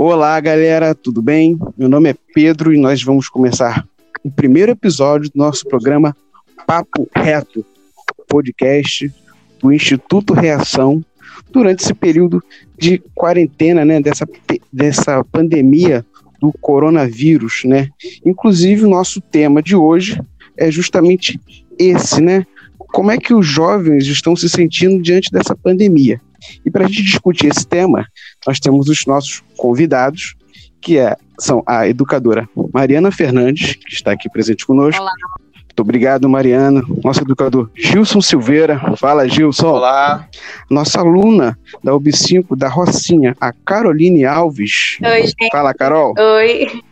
Olá, galera, tudo bem? Meu nome é Pedro e nós vamos começar o primeiro episódio do nosso programa Papo Reto, podcast do Instituto Reação durante esse período de quarentena, né, dessa, dessa pandemia do coronavírus, né? Inclusive, o nosso tema de hoje é justamente esse, né? Como é que os jovens estão se sentindo diante dessa pandemia? E para a gente discutir esse tema, nós temos os nossos convidados, que é, são a educadora Mariana Fernandes, que está aqui presente conosco. Olá. Muito obrigado, Mariana. Nosso educador Gilson Silveira. Fala, Gilson. Olá. Nossa aluna da UB5 da Rocinha, a Caroline Alves. Oi, gente. Fala, Carol. Oi.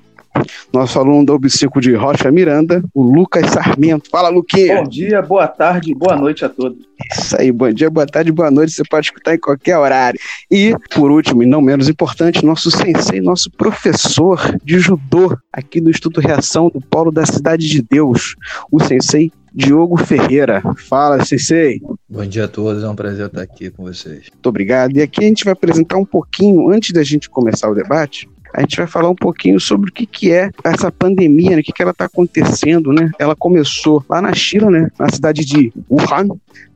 Nosso aluno da UB5 de Rocha Miranda, o Lucas Sarmento. Fala, Luquinha. Bom dia, boa tarde, boa noite a todos. Isso aí, bom dia, boa tarde, boa noite. Você pode escutar em qualquer horário. E, por último, e não menos importante, nosso sensei, nosso professor de judô aqui do Instituto Reação do Polo da Cidade de Deus, o sensei Diogo Ferreira. Fala, sensei. Bom dia a todos, é um prazer estar aqui com vocês. Muito obrigado. E aqui a gente vai apresentar um pouquinho, antes da gente começar o debate, a gente vai falar um pouquinho sobre o que, que é essa pandemia, né? o que, que ela está acontecendo, né? Ela começou lá na China, né? Na cidade de Wuhan,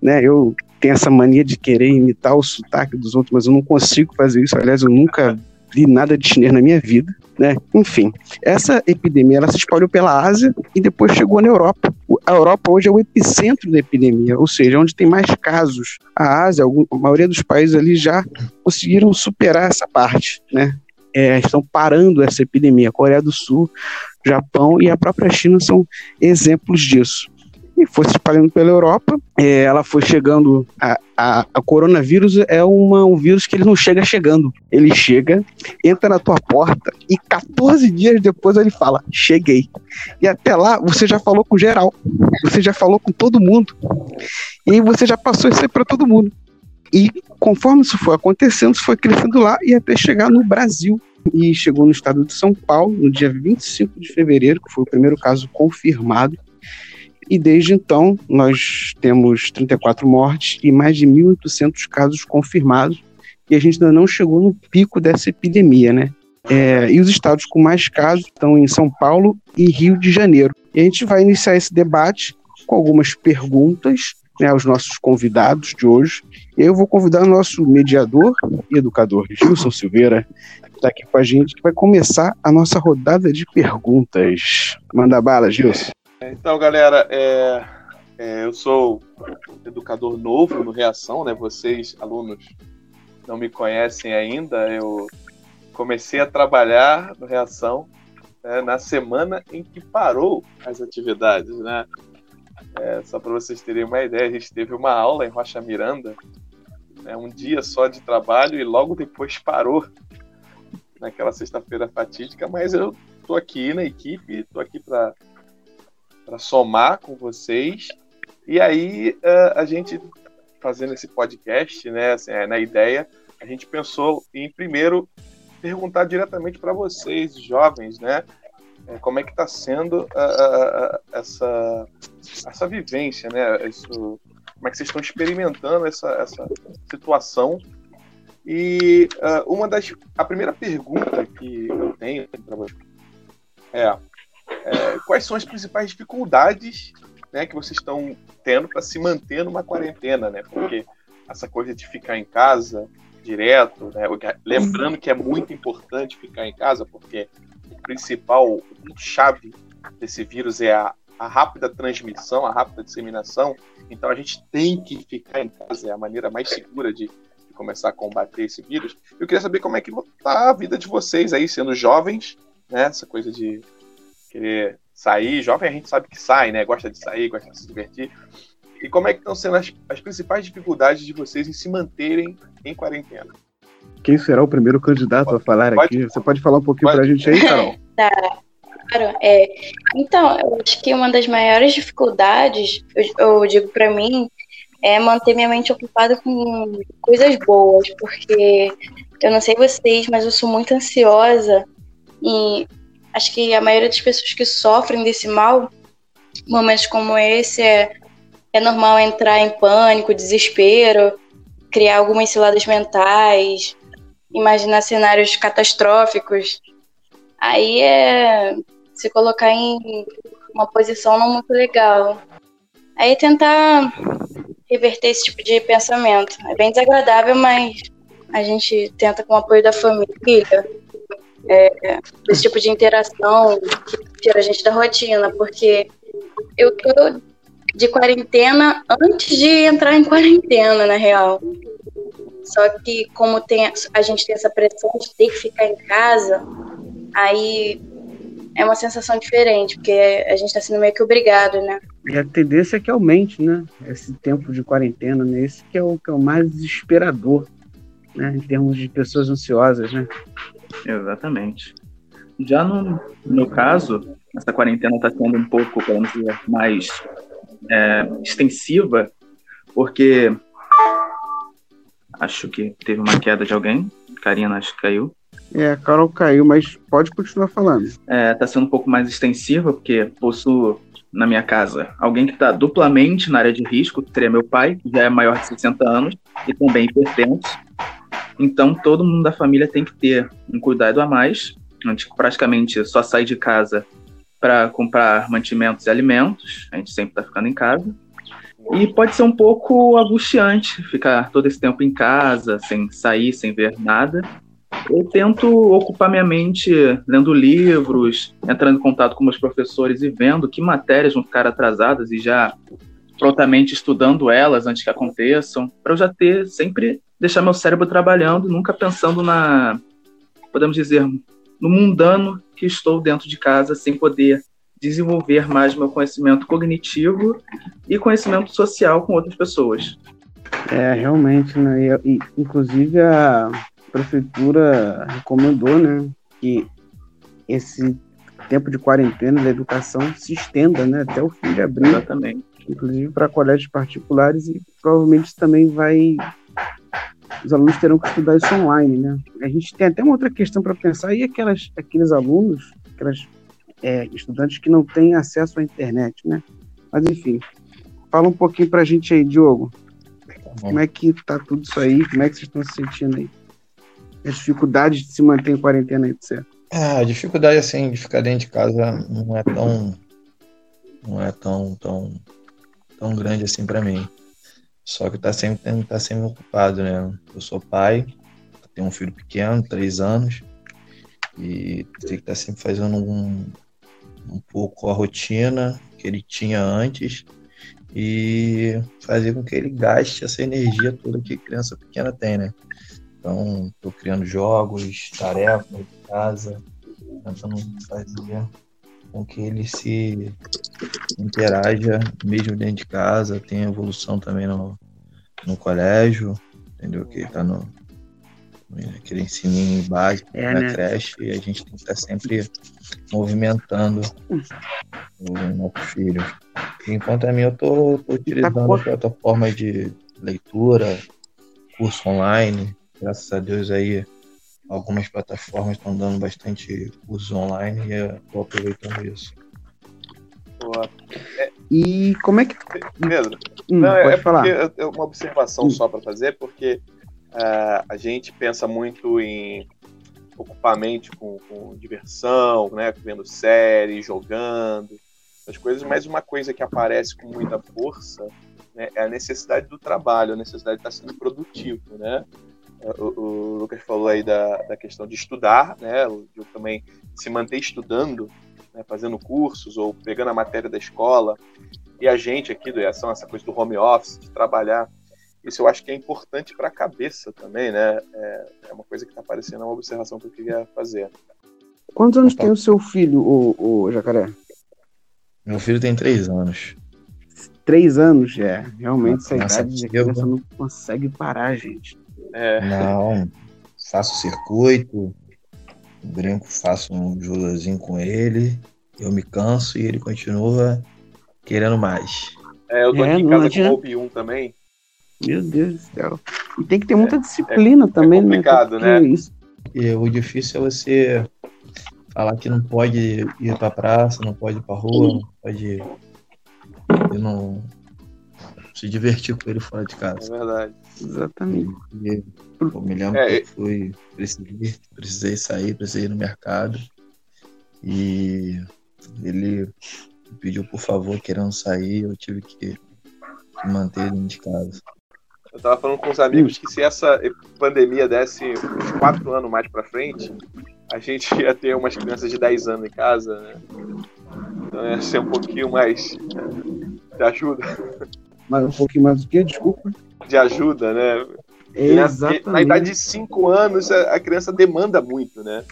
né? Eu tenho essa mania de querer imitar o sotaque dos outros, mas eu não consigo fazer isso. Aliás, eu nunca vi nada de chinês na minha vida, né? Enfim, essa epidemia ela se espalhou pela Ásia e depois chegou na Europa. A Europa hoje é o epicentro da epidemia, ou seja, onde tem mais casos. A Ásia, a maioria dos países ali já conseguiram superar essa parte, né? É, estão parando essa epidemia. Coreia do Sul, Japão e a própria China são exemplos disso. E foi se espalhando pela Europa, é, ela foi chegando. A, a, a coronavírus é uma, um vírus que ele não chega chegando. Ele chega, entra na tua porta e 14 dias depois ele fala: Cheguei. E até lá você já falou com geral, você já falou com todo mundo. E você já passou isso aí para todo mundo. E conforme isso foi acontecendo, isso foi crescendo lá e até chegar no Brasil. E chegou no estado de São Paulo no dia 25 de fevereiro, que foi o primeiro caso confirmado. E desde então, nós temos 34 mortes e mais de 1.800 casos confirmados. E a gente ainda não chegou no pico dessa epidemia, né? É, e os estados com mais casos estão em São Paulo e Rio de Janeiro. E a gente vai iniciar esse debate com algumas perguntas né, aos nossos convidados de hoje. Eu vou convidar o nosso mediador e educador, Gilson Silveira, que está aqui com a gente, que vai começar a nossa rodada de perguntas. Manda bala, Gilson. Então, galera, é, é, eu sou educador novo no Reação, né? Vocês, alunos, não me conhecem ainda. Eu comecei a trabalhar no Reação né, na semana em que parou as atividades, né? É, só para vocês terem uma ideia, a gente teve uma aula em Rocha Miranda, né, um dia só de trabalho e logo depois parou naquela sexta-feira fatídica, mas eu tô aqui na equipe, tô aqui para somar com vocês. E aí uh, a gente fazendo esse podcast, né, assim, é, na ideia, a gente pensou em primeiro perguntar diretamente para vocês, jovens, né, é, como é que está sendo uh, uh, essa essa vivência, né, isso, como é que vocês estão experimentando essa, essa situação e uh, uma das. A primeira pergunta que eu tenho para você é, é, quais são as principais dificuldades né, que vocês estão tendo para se manter numa quarentena, né? Porque essa coisa de ficar em casa direto, né? lembrando que é muito importante ficar em casa, porque o principal, chave desse vírus é a, a rápida transmissão, a rápida disseminação. Então a gente tem que ficar em casa, é a maneira mais segura de, de começar a combater esse vírus. Eu queria saber como é que está a vida de vocês aí, sendo jovens, né? Essa coisa de querer sair. Jovem a gente sabe que sai, né? Gosta de sair, gosta de se divertir. E como é que estão sendo as, as principais dificuldades de vocês em se manterem em quarentena? Quem será o primeiro candidato a falar Pode- aqui? Você pode falar um pouquinho pode- pra gente aí, Carol? Claro, é. Então, eu acho que uma das maiores dificuldades, eu, eu digo pra mim, é manter minha mente ocupada com coisas boas, porque eu não sei vocês, mas eu sou muito ansiosa e acho que a maioria das pessoas que sofrem desse mal, momentos como esse, é, é normal entrar em pânico, desespero, criar algumas ciladas mentais, imaginar cenários catastróficos. Aí é se colocar em uma posição não muito legal. Aí tentar reverter esse tipo de pensamento. É bem desagradável, mas a gente tenta com o apoio da família. É, esse tipo de interação que tira a gente da rotina, porque eu tô de quarentena antes de entrar em quarentena, na real. Só que como tem, a gente tem essa pressão de ter que ficar em casa, aí é uma sensação diferente, porque a gente tá sendo meio que obrigado, né? E a tendência é que aumente, né? Esse tempo de quarentena, né? Esse que é o, que é o mais desesperador, né? Em termos de pessoas ansiosas, né? Exatamente. Já no, no caso, essa quarentena está sendo um pouco, vamos dizer, mais é, extensiva, porque acho que teve uma queda de alguém. Karina, acho que caiu. É, a Carol caiu, mas pode continuar falando. Está sendo um pouco mais extensiva, porque possuo na minha casa alguém que está duplamente na área de risco, que seria meu pai, que já é maior de 60 anos e também hipertenso. Então, todo mundo da família tem que ter um cuidado a mais. A gente praticamente só sai de casa para comprar mantimentos e alimentos. A gente sempre está ficando em casa. E pode ser um pouco angustiante ficar todo esse tempo em casa, sem sair, sem ver nada. Eu tento ocupar minha mente lendo livros, entrando em contato com meus professores e vendo que matérias vão ficar atrasadas e já prontamente estudando elas antes que aconteçam, para eu já ter sempre deixar meu cérebro trabalhando, nunca pensando na, podemos dizer, no mundano que estou dentro de casa, sem poder desenvolver mais meu conhecimento cognitivo e conhecimento social com outras pessoas. É, realmente, né? E, inclusive a prefeitura recomendou, né, que esse tempo de quarentena da educação se estenda, né, até o fim de abril, Exatamente. inclusive para colégios particulares e provavelmente isso também vai os alunos terão que estudar isso online, né? A gente tem até uma outra questão para pensar e aquelas aqueles alunos, aquelas é, estudantes que não têm acesso à internet, né? Mas enfim, fala um pouquinho para a gente aí, Diogo. Como é que tá tudo isso aí? Como é que vocês estão se sentindo aí? As dificuldades de se manter em quarentena etc. Ah, a dificuldade assim de ficar dentro de casa não é tão não é tão tão tão grande assim para mim. Só que tá sempre estar sempre ocupado, né? Eu sou pai, tenho um filho pequeno, três anos, e tem que estar sempre fazendo um, um pouco a rotina que ele tinha antes e fazer com que ele gaste essa energia toda que criança pequena tem, né? Então, estou criando jogos, tarefas de casa, tentando fazer com que ele se interaja mesmo dentro de casa, tenha evolução também no, no colégio, entendeu? Que está no aquele ensininho básico É, na né? creche e a gente tem que estar sempre movimentando o nosso filho. Enquanto a mim, eu estou utilizando a plataforma de leitura, curso online. Graças a Deus aí, algumas plataformas estão dando bastante curso online e eu estou aproveitando isso. Boa. E como é que. Pedro, Hum, Não, é- pode é falar. porque é uma observação Hum. só para fazer, porque ah, a gente pensa muito em ocupar a mente com, com diversão, né, vendo série, jogando, essas coisas, mas uma coisa que aparece com muita força né, é a necessidade do trabalho, a necessidade de estar sendo produtivo, né? O, o Lucas falou aí da, da questão de estudar, né? Diogo também se manter estudando, né, fazendo cursos ou pegando a matéria da escola. E a gente aqui do Reação, essa coisa do home office, de trabalhar, isso eu acho que é importante para a cabeça também, né? É, é uma coisa que está aparecendo, é uma observação que eu queria fazer. Quantos anos tem o seu filho, o, o Jacaré? Meu filho tem três anos. Três anos, é. Realmente, essa Nossa, idade eu- criança não consegue parar, gente. É, Não, faço circuito, brinco, faço um judozinho com ele, eu me canso e ele continua querendo mais. É, eu tô É, aqui em casa adianta. com o 1 também. Meu Deus do céu. E tem que ter muita disciplina também, complicado, né? Né? Isso, E o difícil é você falar que não pode ir pra praça, não pode ir pra rua, não pode ir, não se divertir com ele fora de É casa. verdade. exatamente. E eu me lembro É, que eu fui, precisei, precisei sair, precisei ir no mercado. E ele pediu por favor, querendo sair, eu tive que, manter ele dentro de casa. Eu tava falando com os amigos que se essa pandemia desse uns quatro anos mais pra frente, a gente ia ter umas crianças de 10 anos em casa, né? Então ia ser um pouquinho mais de ajuda, Mas um pouquinho mais do que, desculpa. de ajuda, né? Exatamente. Na idade de 5 anos, a a criança demanda muito, né?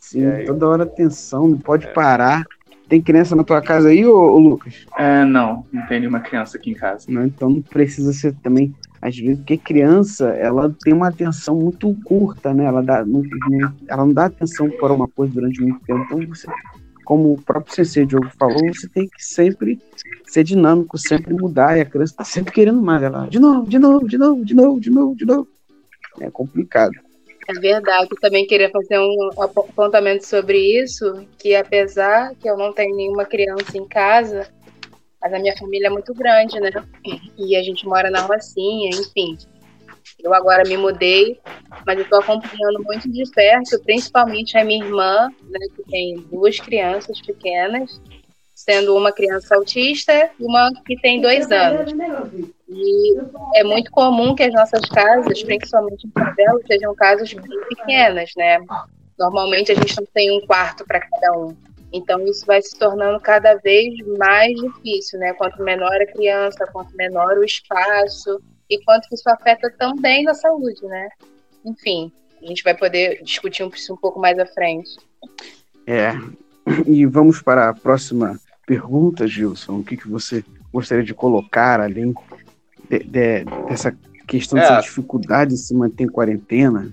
Sim, É, toda hora atenção, não pode parar. Tem criança na tua casa aí, ô, ô Lucas? É, não, não tem nenhuma criança aqui em casa. Não, então não precisa ser também. Às vezes, porque criança, ela tem uma atenção muito curta, né? Ela, dá, não, não- ela não dá atenção para uma coisa durante muito tempo. Então, você, como o próprio CC Diogo falou, você tem que sempre ser dinâmico, sempre mudar. E a criança tá sempre querendo mais. Ela, de novo, de novo, de novo, de novo, de novo, de novo. É complicado. É verdade, eu também queria fazer um apontamento sobre isso, que apesar que eu não tenho nenhuma criança em casa, mas a minha família é muito grande, né? E a gente mora na Rocinha, enfim. Eu agora me mudei, mas eu estou acompanhando muito de perto, principalmente a minha irmã, né, que tem duas crianças pequenas, sendo uma criança autista e uma que tem dois anos. E é muito comum que as nossas casas, principalmente em favela, sejam casas bem pequenas, né? Normalmente a gente não tem um quarto para cada um. Então isso vai se tornando cada vez mais difícil, né? Quanto menor a criança, quanto menor o espaço e quanto que isso afeta também na saúde, né? Enfim, a gente vai poder discutir isso um pouco mais à frente. É. E vamos para a próxima pergunta, Gilson. O que, que você gostaria de colocar além de- de- dessa questão É. dessa dificuldade de se manter em quarentena?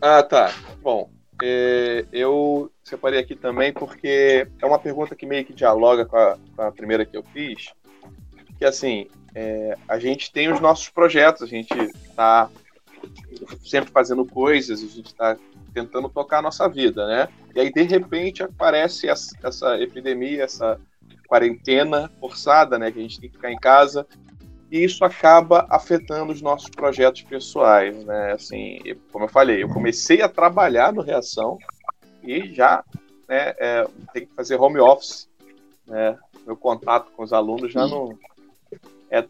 Ah, tá. Bom, é, eu separei aqui também porque é uma pergunta que meio que dialoga com a, com a primeira que eu fiz. Que assim, é, a gente tem os nossos projetos, a gente está sempre fazendo coisas, a gente está tentando tocar a nossa vida, né? E aí, de repente, aparece essa, essa epidemia, essa quarentena forçada, né? Que a gente tem que ficar em casa e isso acaba afetando os nossos projetos pessoais, né? Assim, como eu falei, eu comecei a trabalhar no Reação e já né, é, tem que fazer home office, né? Meu contato com os alunos já não é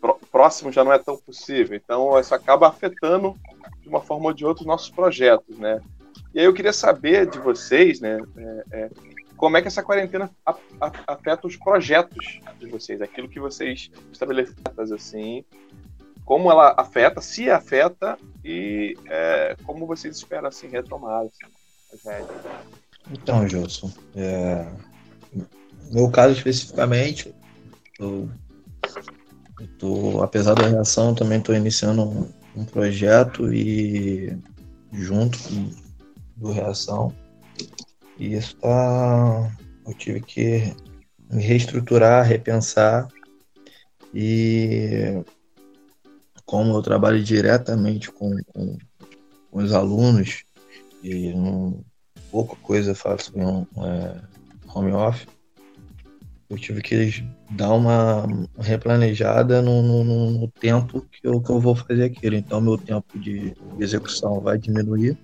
pró- próximo, já não é tão possível. Então, isso acaba afetando de uma forma ou de outra os nossos projetos, né? E aí eu queria saber de vocês, né? é, é, como é que essa quarentena afeta os projetos de vocês, aquilo que vocês estabeleceram, assim, como ela afeta, se afeta e é, como vocês esperam assim retomar assim. Então, Gilson, é, no meu caso especificamente, eu, eu tô, apesar da reação, também estou iniciando um, um projeto e junto com do reação. E isso tá. Eu tive que me reestruturar, repensar. E como eu trabalho diretamente com, com, com os alunos, e não, pouca coisa faço em um, é, home office, eu tive que dar uma replanejada no, no- no tempo que eu, que eu vou fazer aquilo. Então, meu tempo de execução vai diminuir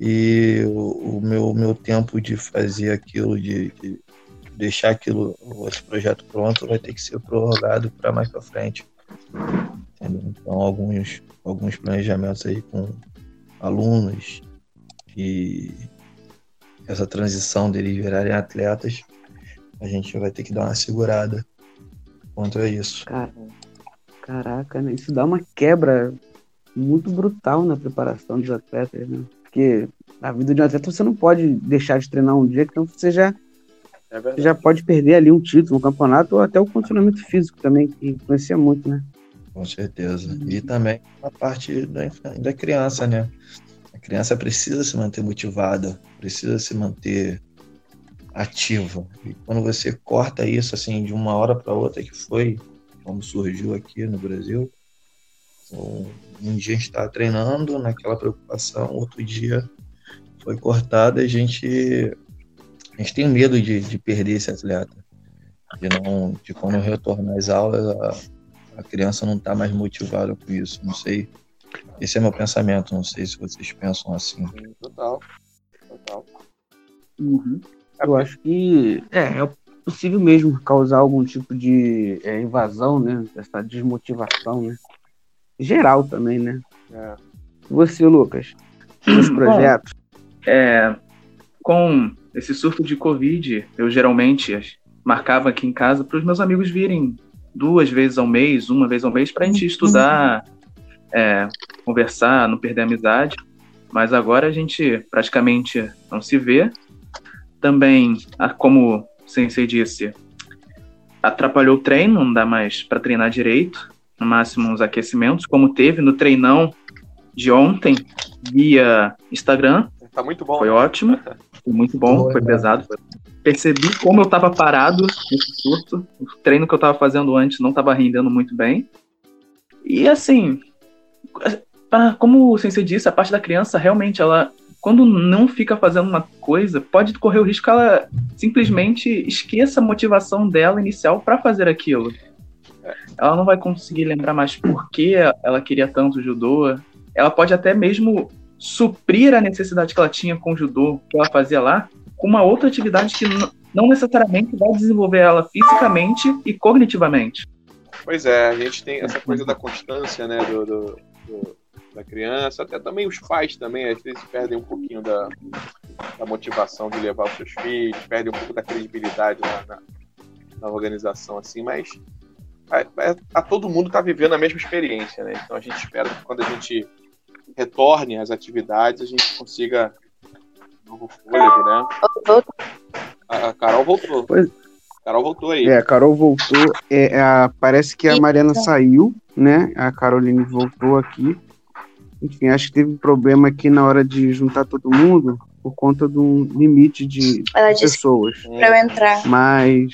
e o, o meu, meu tempo de fazer aquilo, de, de deixar aquilo, esse projeto pronto, vai ter que ser prorrogado para mais para frente. Entendeu? Então, alguns, alguns planejamentos aí com alunos e essa transição deles virarem atletas, a gente vai ter que dar uma segurada quanto a isso. Cara, caraca, né? Isso dá uma quebra muito brutal na preparação dos atletas, né? Porque na vida de um atleta você não pode deixar de treinar um dia, então você já, É você já pode perder ali um título, um campeonato, ou até o condicionamento físico também, que influencia muito, né? Com certeza. E também a parte da, da criança, né? A criança precisa se manter motivada, precisa se manter ativa. E quando você corta isso assim de uma hora para outra, que foi como surgiu aqui no Brasil, um dia a gente está treinando naquela preocupação, outro dia foi cortada, a gente a gente tem medo de, de perder esse atleta, de não de quando retornar às aulas a, a criança não está mais motivada com isso. Não sei, esse é meu pensamento. Não sei se vocês pensam assim. Total, total. Uhum. Eu acho que é, é possível mesmo causar algum tipo de é, invasão, né? Essa desmotivação, né? Geral também, né? É. Você, Lucas, seus projetos. É, com esse surto de Covid, eu geralmente marcava aqui em casa para os meus amigos virem duas vezes ao mês, uma vez ao mês, para a gente estudar, é, conversar, não perder a amizade. Mas agora a gente praticamente não se vê. Também, como o Sensei disse, atrapalhou o treino, não dá mais para treinar direito, máximo uns aquecimentos, como teve no treinão de ontem via Instagram. Tá muito bom. Foi né? ótimo, foi muito bom, Foi, foi né? pesado. Percebi como eu estava parado nesse surto. O treino que eu estava fazendo antes não estava rendendo muito bem. E assim, pra- como o sensei disse, a parte da criança realmente ela quando não fica fazendo uma coisa, pode correr o risco que ela simplesmente esqueça a motivação dela inicial para fazer aquilo. Ela não vai conseguir lembrar mais por que ela queria tanto judô. Ela pode até mesmo suprir a necessidade que ela tinha com o judô, que ela fazia lá, com uma outra atividade que não necessariamente vai desenvolver ela fisicamente e cognitivamente. Pois é, a gente tem essa coisa da constância, né, do, do- do- da criança, até também os pais também, às vezes perdem um pouquinho da, da motivação de levar os seus filhos, perdem um pouco da credibilidade na, na, na organização, assim, mas a, a- a todo mundo está vivendo a mesma experiência, né, então a gente espera que quando a gente retorne às atividades, a gente consiga um novo fôlego, né? A, a Carol voltou. Pois- A Carol voltou aí. É, a Carol voltou. É, a- parece que a Mariana saiu, né? A Caroline voltou aqui. Enfim, acho que teve um problema aqui na hora de juntar todo mundo por conta de um limite de Ela pessoas. Pra eu entrar. Mas.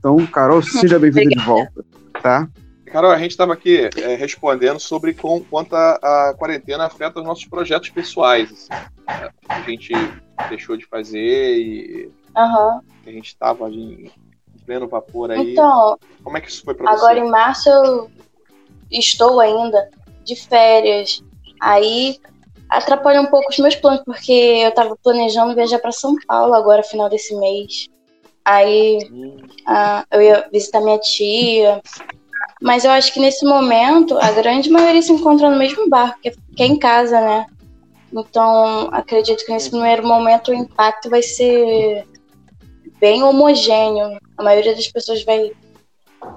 Então, Carol, seja bem-vinda de volta, tá? Carol, a gente estava aqui é, respondendo sobre com, quanto a, a quarentena afeta os nossos projetos pessoais. assim. É, a gente deixou de fazer e Aham. a gente estava em pleno vapor aí. Então, Como é que isso foi para agora você? em março eu estou ainda de férias. Aí atrapalha um pouco os meus planos, porque eu tava planejando viajar para São Paulo agora, final desse mês. Aí ah, eu ia visitar minha tia. Mas eu acho que nesse momento a grande maioria se encontra no mesmo barco, que é, que é em casa, né? Então acredito que nesse primeiro momento o impacto vai ser bem homogêneo. A maioria das pessoas vai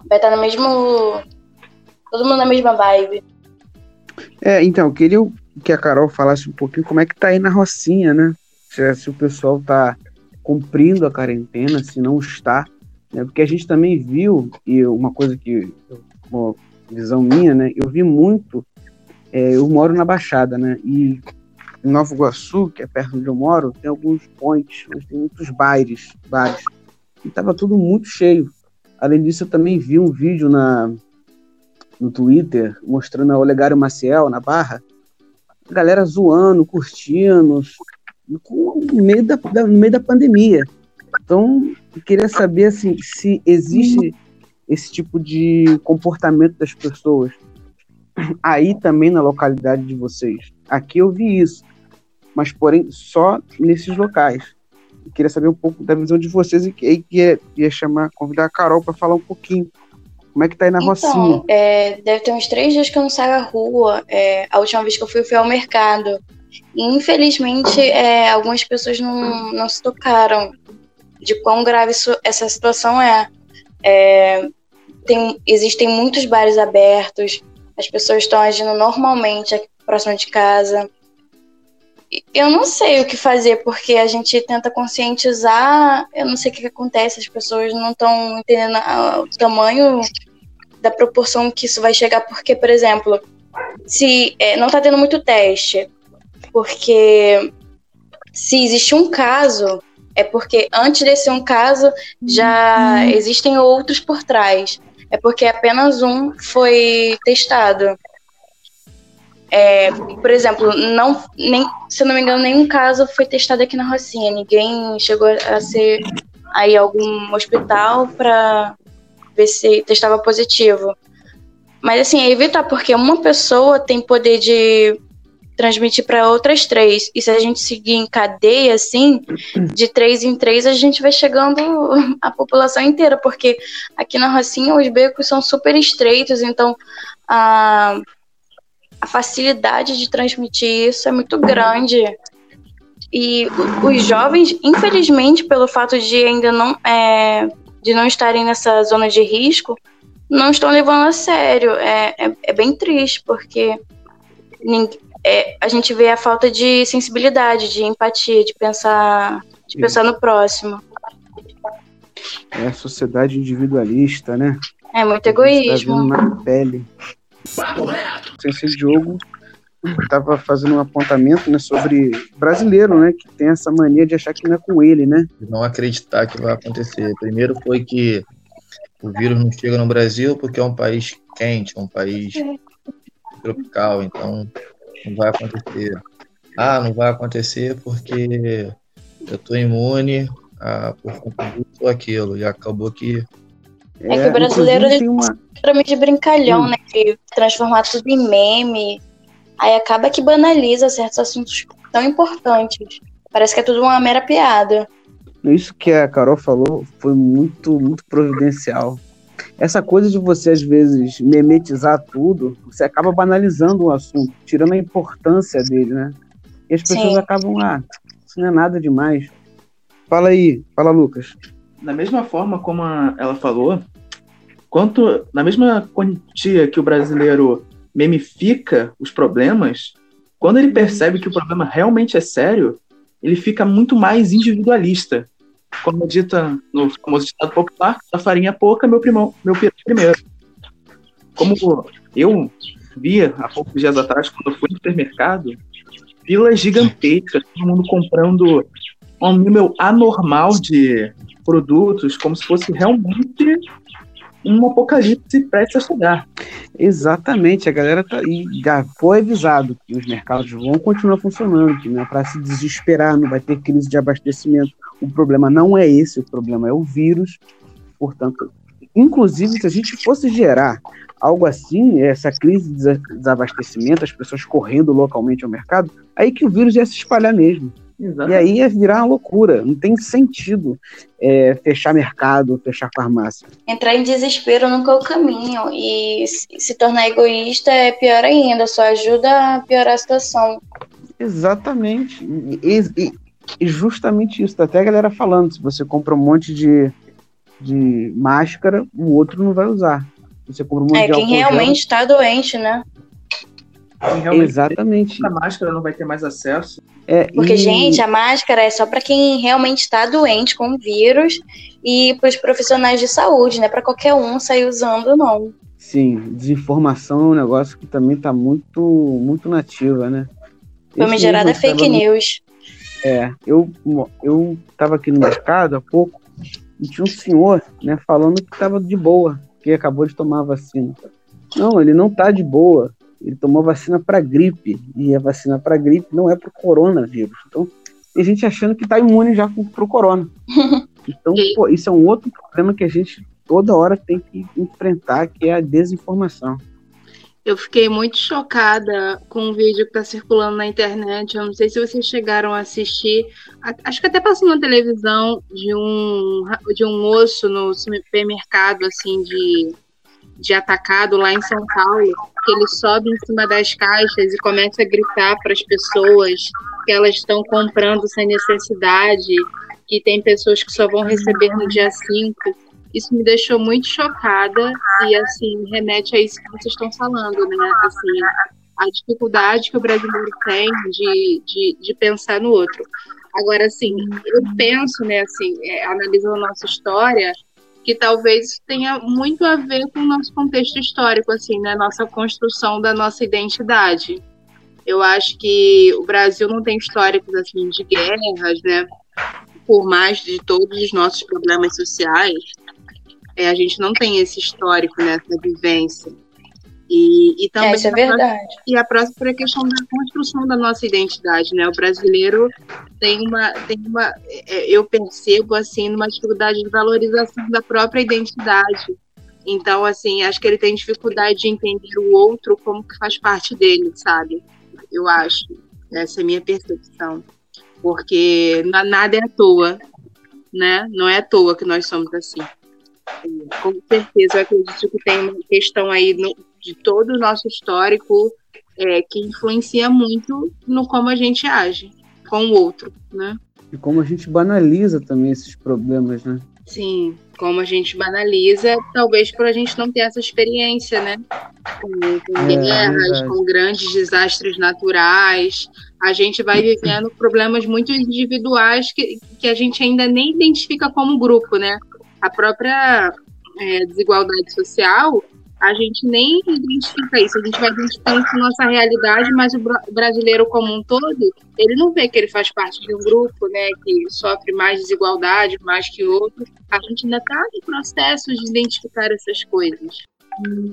vai estar no mesmo. Todo mundo na mesma vibe. É, então, eu queria que a Carol falasse um pouquinho como é que tá aí na Rocinha, né? Se, se o pessoal tá cumprindo a quarentena, se não está, né? Porque a gente também viu, e uma coisa que, uma visão minha, né? Eu vi muito, é, eu moro na Baixada, né? E em Nova Iguaçu, que é perto onde eu moro, tem alguns pontes, onde tem muitos bares, bares. E tava tudo muito cheio. Além disso, eu também vi um vídeo na, no Twitter mostrando a Olegário Maciel na barra, a galera zoando, curtindo, no, meio da, da- no meio da pandemia. Então, eu queria saber assim, se existe esse tipo de comportamento das pessoas aí também na localidade de vocês. Aqui eu vi isso, mas porém só nesses locais. Eu queria saber um pouco da visão de vocês e que- e queria, ia chamar, convidar a Carol para falar um pouquinho. Como é que tá aí na Rocinha? Então, é, deve ter uns três dias que eu não saio à rua. É, a última vez que eu fui, eu fui ao mercado. E, infelizmente, é, algumas pessoas não, não se tocaram de quão grave isso- essa situação é. É, tem, existem muitos bares abertos, as pessoas estão agindo normalmente aqui próximo de casa. Eu não sei o que fazer, porque a gente tenta conscientizar, eu não sei o que, que acontece, as pessoas não estão entendendo o tamanho da proporção que isso vai chegar, porque, por exemplo, se é, não está tendo muito teste, Porque se existe um caso, é porque antes desse um caso já existem outros por trás. É porque apenas um foi testado. É, por exemplo, não, nem, se eu não me engano, nenhum caso foi testado aqui na Rocinha. Ninguém chegou a ser aí algum hospital para ver se testava positivo. Mas assim, é evitar, porque uma pessoa tem poder de transmitir para outras três. E se a gente seguir em cadeia, assim, de três em três, a gente vai chegando a população inteira, porque aqui na Rocinha os becos são super estreitos, então a, a facilidade de transmitir isso é muito grande. E os jovens, infelizmente, pelo fato de ainda não é, de não estarem nessa zona de risco, não estão levando a sério. É, é, é bem triste, porque ninguém, é, a gente vê a falta de sensibilidade, de empatia, de pensar, de pensar no próximo. É a sociedade individualista, né? É muito Tá egoísmo. vendo na pele. Esse Diogo estava fazendo um apontamento né, sobre brasileiro, né? Que tem essa mania de achar que não é com ele, né? de não acreditar que vai acontecer. Primeiro foi que o vírus não chega no Brasil porque é um país quente, é um país tropical, então não vai acontecer. Ah, não vai acontecer porque eu tô imune a, por conta disso ou aquilo. E acabou que É que o brasileiro, tem uma, Extremamente brincalhão, Hum. né? De transformar tudo em meme. Aí acaba que banaliza certos assuntos tão importantes. Parece que é tudo uma mera piada. Isso que a Carol falou foi muito, muito providencial. Essa coisa de você, às vezes, memetizar tudo, você acaba banalizando o assunto, tirando a importância dele, né? E as pessoas Sim. acabam, ah, isso não é nada demais. Fala aí, fala, Lucas. Da mesma forma como a- ela falou, quanto na mesma quantia que o brasileiro memifica os problemas, quando ele percebe que o problema realmente é sério, ele fica muito mais individualista. Como dita no famoso ditado popular, a farinha pouca, meu primão, meu primeiro. Como eu via há poucos dias atrás, quando eu fui no supermercado, filas gigantescas, todo mundo comprando um nível anormal de produtos, como se fosse realmente um apocalipse prestes a chegar. Exatamente, a galera tá já foi avisado que os mercados vão continuar funcionando, que não é para se desesperar, não vai ter crise de abastecimento. O problema não é esse, o problema é o vírus. Portanto, inclusive, se a gente fosse gerar algo assim, essa crise de desa- desabastecimento, as pessoas correndo localmente ao mercado, aí que o vírus ia se espalhar mesmo. E aí ia virar uma loucura. Não tem sentido é, fechar mercado, fechar farmácia. Entrar em desespero nunca é o caminho. E se tornar egoísta é pior ainda, só ajuda a piorar a situação. Exatamente. E, e- e justamente isso. Tá até a galera falando: se você compra um monte de, de máscara, o outro não vai usar. Você compra um monte É de quem realmente está doente, né? Exatamente. a máscara não vai ter mais acesso. É, Porque, e- gente, a máscara é só para quem realmente está doente com o vírus e para os profissionais de saúde, não é para qualquer um sair usando, não. Sim, desinformação é um negócio que também tá muito, muito nativa, né? Foi Esse gerada mesmo fake no- news. É, eu, eu tava aqui no mercado há pouco e tinha um senhor, né, falando que tava de boa, que acabou de tomar a vacina. Não, ele não tá de boa. Ele tomou vacina para gripe e a vacina para gripe não é pro coronavírus. Então, tem gente achando que tá imune já pro, pro corona. Então, pô, isso é um outro problema que a gente toda hora tem que enfrentar, que é a desinformação. Eu fiquei muito chocada com um vídeo que está circulando na internet. Eu não sei se vocês chegaram a assistir. Acho que até passou na televisão de um, de um moço no supermercado, assim, de, de atacado lá em São Paulo, que ele sobe em cima das caixas e começa a gritar para as pessoas que elas estão comprando sem necessidade, que tem pessoas que só vão receber no dia 5 isso me deixou muito chocada e assim remete a isso que vocês estão falando, né? Assim, a dificuldade que o brasileiro tem de, de, de pensar no outro. Agora, assim, eu penso, né, assim, é, analisando a nossa história, que talvez tenha muito a ver com o nosso contexto histórico, assim, né? Nossa construção da nossa identidade. Eu acho que o Brasil não tem históricos assim de guerras, né? Por mais de todos os nossos problemas sociais, é, a gente não tem esse histórico, né, vivência. E, e também é, isso é verdade. E a próxima é a questão da construção da nossa identidade, né? O brasileiro tem uma, tem uma, é, eu percebo assim, uma dificuldade de valorização da própria identidade. Então, assim, acho que ele tem dificuldade de entender o outro como que faz parte dele, sabe? Eu acho. Essa é a minha percepção. Porque nada é à toa, né? Não é à toa que nós somos assim. Com certeza, eu acredito que tem uma questão aí no, de todo o nosso histórico é, que influencia muito no como a gente age com o outro, né? E como a gente banaliza também esses problemas, né? Sim, como a gente banaliza, talvez por a gente não ter essa experiência, né? Com, com é, guerras, é com grandes desastres naturais. A gente vai vivendo problemas muito individuais que, que a gente ainda nem identifica como grupo, né? A própria é, desigualdade social a gente nem identifica isso, a gente vai identificando com nossa realidade, mas o brasileiro como um todo, ele não vê que ele faz parte de um grupo, né, que sofre mais desigualdade, mais que outro. A gente ainda está no processo de identificar essas coisas.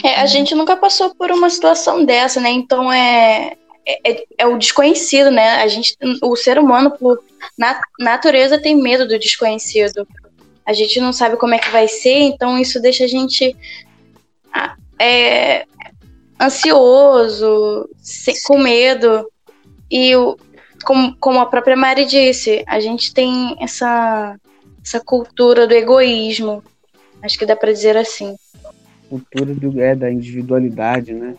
É, a gente nunca passou por uma situação dessa, né? Então é, é, é, o desconhecido, né? A gente, o ser humano, por nat natureza, tem medo do desconhecido. A gente não sabe como é que vai ser, então isso deixa a gente é, ansioso, com medo. E o, como, como a própria Mari disse, a gente tem essa, essa cultura do egoísmo. Acho que dá para dizer assim. Cultura do, é, da individualidade, né?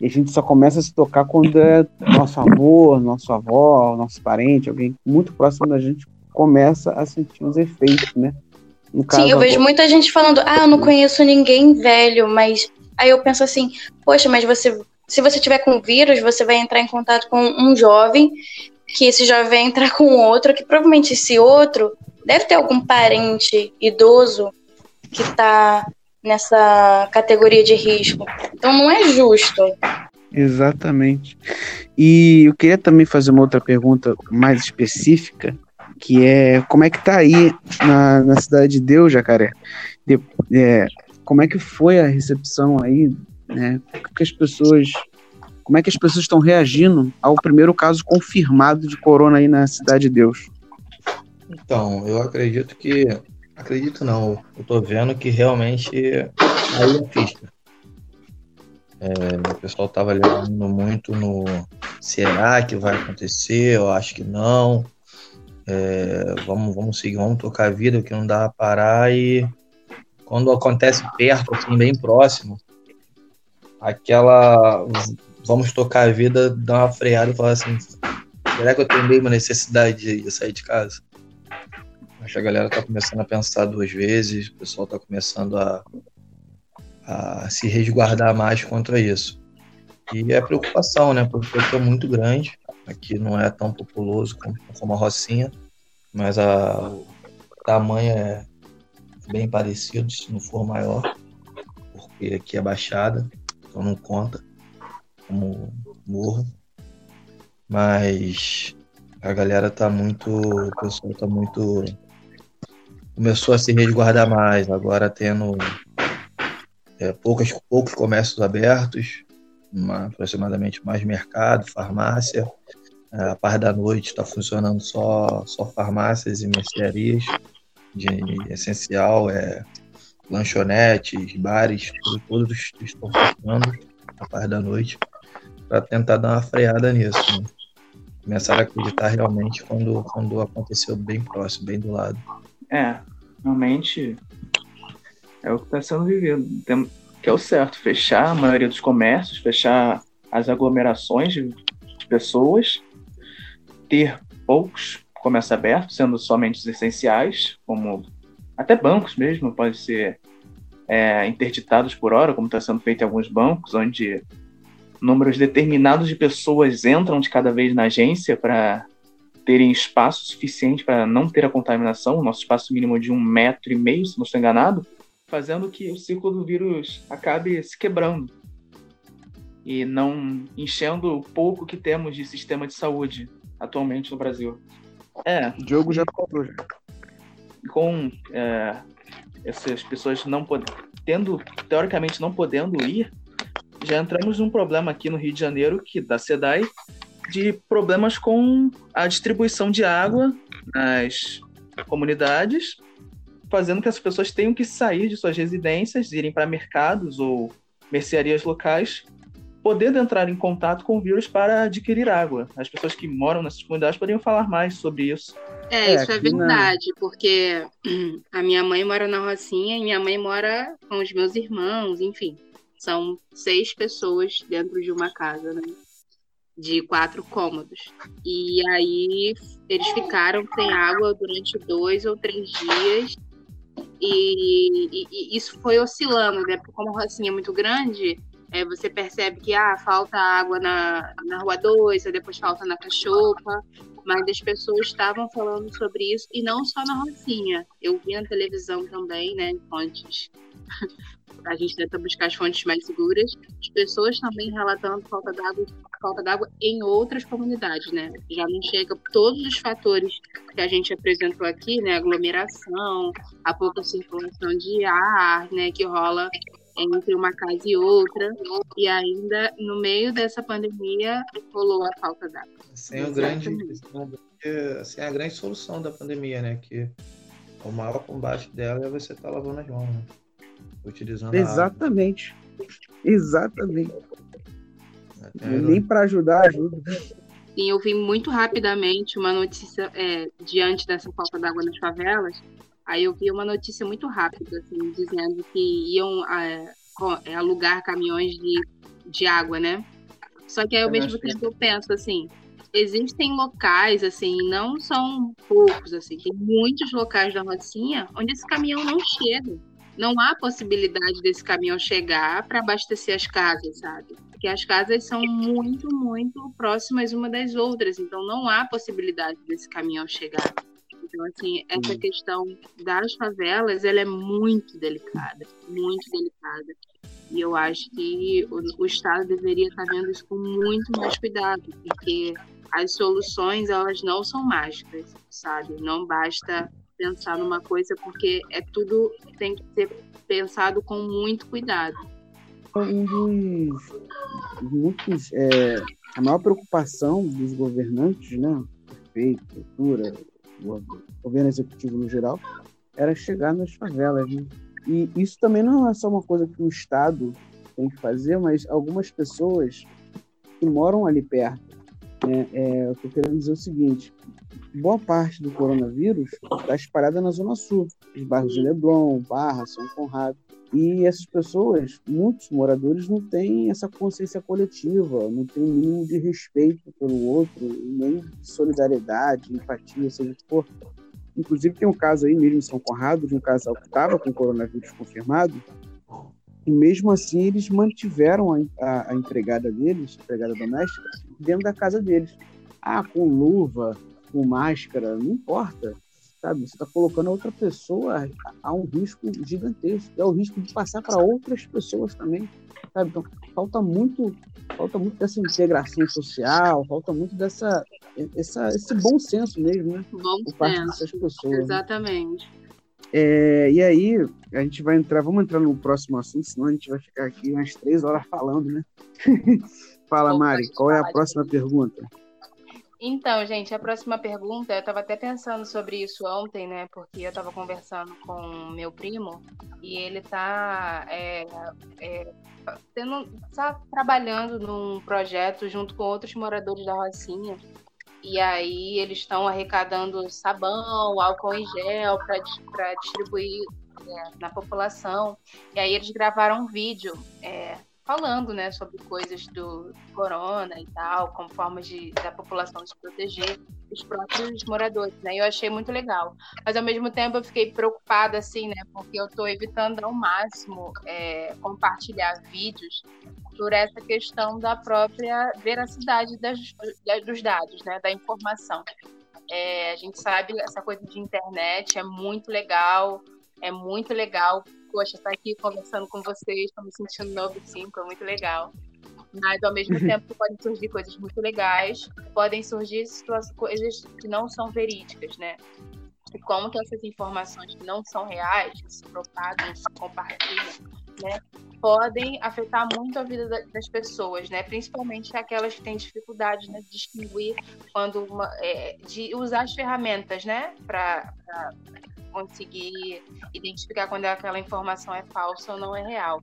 E a gente só começa a se tocar quando é nosso avô, nosso avó, nosso parente, alguém muito próximo da gente começa a sentir os efeitos, né? Sim, eu vejo muita gente falando, ah, eu não conheço ninguém velho, mas Aí eu penso assim, poxa, mas você, se você tiver com vírus, você vai entrar em contato com um jovem, que esse jovem vai entrar com outro, que provavelmente esse outro deve ter algum parente idoso que está nessa categoria de risco. Então não é justo. Exatamente. E eu queria também fazer uma outra pergunta mais específica, que é como é que tá aí na, na cidade de Deus, Jacaré? De, é, como é que foi a recepção aí, né? Que as pessoas, como é que as pessoas estão reagindo ao primeiro caso confirmado de corona aí na cidade de Deus? Então, eu acredito que, acredito não, eu tô vendo que realmente aí é ficha. É, o pessoal tava levando muito no será que vai acontecer? Eu acho que não. É, vamos, vamos seguir, vamos tocar a vida, que não dá a parar e quando acontece perto, assim, bem próximo, aquela vamos tocar a vida, dar uma freada e falar assim, será que eu tenho mesmo necessidade de, de sair de casa? Acho que a galera tá começando a pensar duas vezes, o pessoal tá começando a, a se resguardar mais contra isso. E é preocupação, né? Porque é muito grande, aqui não é tão populoso como, como a Rocinha, mas a, o tamanho é, bem parecidos, se não for maior, porque aqui é baixada, então não conta como morro. Mas a galera tá muito. O pessoal tá muito. Começou a se resguardar mais, agora tendo é, poucas, poucos comércios abertos, uma, aproximadamente mais mercado, farmácia. É, a parte da noite está funcionando só, só farmácias e mercearias de essencial, é lanchonetes, bares, tudo, todos estão fechando a parte da noite para tentar dar uma freada nisso. Né? Começar a acreditar realmente quando, quando aconteceu bem próximo, bem do lado. É, realmente é o que está sendo vivido. Tem, que é o certo, fechar a maioria dos comércios, fechar as aglomerações de pessoas, ter poucos comércios abertos, sendo somente os essenciais, como até bancos mesmo, podem ser é, interditados por hora, como está sendo feito em alguns bancos, onde números determinados de pessoas entram de cada vez na agência para terem espaço suficiente para não ter a contaminação, nosso espaço mínimo de um metro e meio, se não estou enganado, fazendo que o ciclo do vírus acabe se quebrando. e não enchendo o pouco que temos de sistema de saúde atualmente no Brasil. É. O Diogo já falou. Com é, essas pessoas não podendo, tendo, teoricamente não podendo ir, já entramos num problema aqui no Rio de Janeiro, que da SEDAI, de problemas com a distribuição de água nas comunidades, fazendo que as pessoas tenham que sair de suas residências, irem para mercados ou mercearias locais, podendo entrar em contato com o vírus para adquirir água. As pessoas que moram nessas comunidades poderiam falar mais sobre isso. É, é isso é verdade, não. porque a minha mãe mora na Rocinha e minha mãe mora com os meus irmãos, enfim. São seis pessoas dentro de uma casa, né? De quatro cômodos. E aí eles ficaram sem água durante dois ou três dias. E, e, e isso foi oscilando, né? Porque como a Rocinha é muito grande, é, você percebe que ah, falta água na, na Rua 2, depois falta na Cachopa, mas as pessoas estavam falando sobre isso, e não só na Rocinha. Eu vi na televisão também, né, fontes. a gente tenta buscar as fontes mais seguras. As pessoas também relatando falta d'água, falta d'água em outras comunidades, né? Já não chega todos os fatores que a gente apresentou aqui, né? Aglomeração, a pouca circulação de ar, né? Que rola entre uma casa e outra, e ainda no meio dessa pandemia rolou a falta d'água. Assim, é, grande, assim, a grande solução da pandemia, né? Que o maior combate dela é você estar tá lavando as mãos, né? utilizando Exatamente. Exatamente. Nem para ajudar, ajuda. Sim, eu vi muito rapidamente uma notícia é, diante dessa falta d'água nas favelas, Aí eu vi uma notícia muito rápida, assim, dizendo que iam é, é, alugar caminhões de, de água, né? Só que aí, ao mesmo tempo, eu penso assim, existem locais, assim, não são poucos, assim, tem muitos locais da Rocinha onde esse caminhão não chega. Não há possibilidade desse caminhão chegar para abastecer as casas, sabe? Porque as casas são muito, muito próximas uma das outras, então não há possibilidade desse caminhão chegar. Então, assim, essa questão das favelas, ela é muito delicada, muito delicada. E eu acho que o, o Estado deveria estar vendo isso com muito mais cuidado, porque as soluções, elas não são mágicas, sabe? Não basta pensar numa coisa, porque é tudo tem que ser pensado com muito cuidado. Um dos muitos, é, a maior preocupação dos governantes, né, prefeito, prefeitura, o governo executivo no geral, era chegar nas favelas. Né? E isso também não é só uma coisa que o Estado tem que fazer, mas algumas pessoas que moram ali perto. Né? É, eu estou querendo dizer o seguinte: boa parte do coronavírus está espalhada na Zona Sul, os bairros de Leblon, Barra, São Conrado. E essas pessoas, muitos moradores, não têm essa consciência coletiva, não têm o mínimo de respeito pelo outro, nem de solidariedade, empatia, seja o que for. Inclusive, tem um caso aí mesmo em São Conrado, de um casal que estava com coronavírus confirmado, e mesmo assim eles mantiveram a, a, a empregada deles, a empregada doméstica, dentro da casa deles. Ah, com luva, com máscara, não importa sabe? Você está colocando a outra pessoa a um risco gigantesco. É o risco de passar para outras pessoas também, sabe? Então, falta muito, falta muito dessa integração social, falta muito dessa, essa, esse bom senso mesmo, né? Bom Por parte dessas pessoas. Né? Exatamente. Né? É, e aí, a gente vai entrar, vamos entrar no próximo assunto, senão a gente vai ficar aqui umas três horas falando, né? Fala, Mari, qual é a próxima pergunta? Então, gente, a próxima pergunta, eu estava até pensando sobre isso ontem, né? Porque eu estava conversando com meu primo e ele está é, é, tá trabalhando num projeto junto com outros moradores da Rocinha. E aí eles estão arrecadando sabão, álcool em gel para distribuir é, na população. E aí eles gravaram um vídeo é, falando, né, sobre coisas do corona e tal, como formas de, da população se proteger, os próprios moradores, né? Eu achei muito legal. Mas ao mesmo tempo eu fiquei preocupada, assim, né? Porque eu estou evitando ao máximo é, compartilhar vídeos por essa questão da própria veracidade das, dos dados, né? Da informação. É, a gente sabe essa coisa de internet é muito legal, é muito legal poxa, estar tá aqui conversando com vocês, estou me sentindo novo 5, é muito legal. Mas ao mesmo tempo podem surgir coisas muito legais, podem surgir coisas que não são verídicas, né? E como que essas informações que não são reais, que se propagam, se compartilham, né, podem afetar muito a vida das pessoas, né? Principalmente aquelas que têm dificuldade né, de distinguir quando uma, é, de usar as ferramentas, né, para conseguir identificar quando aquela informação é falsa ou não é real.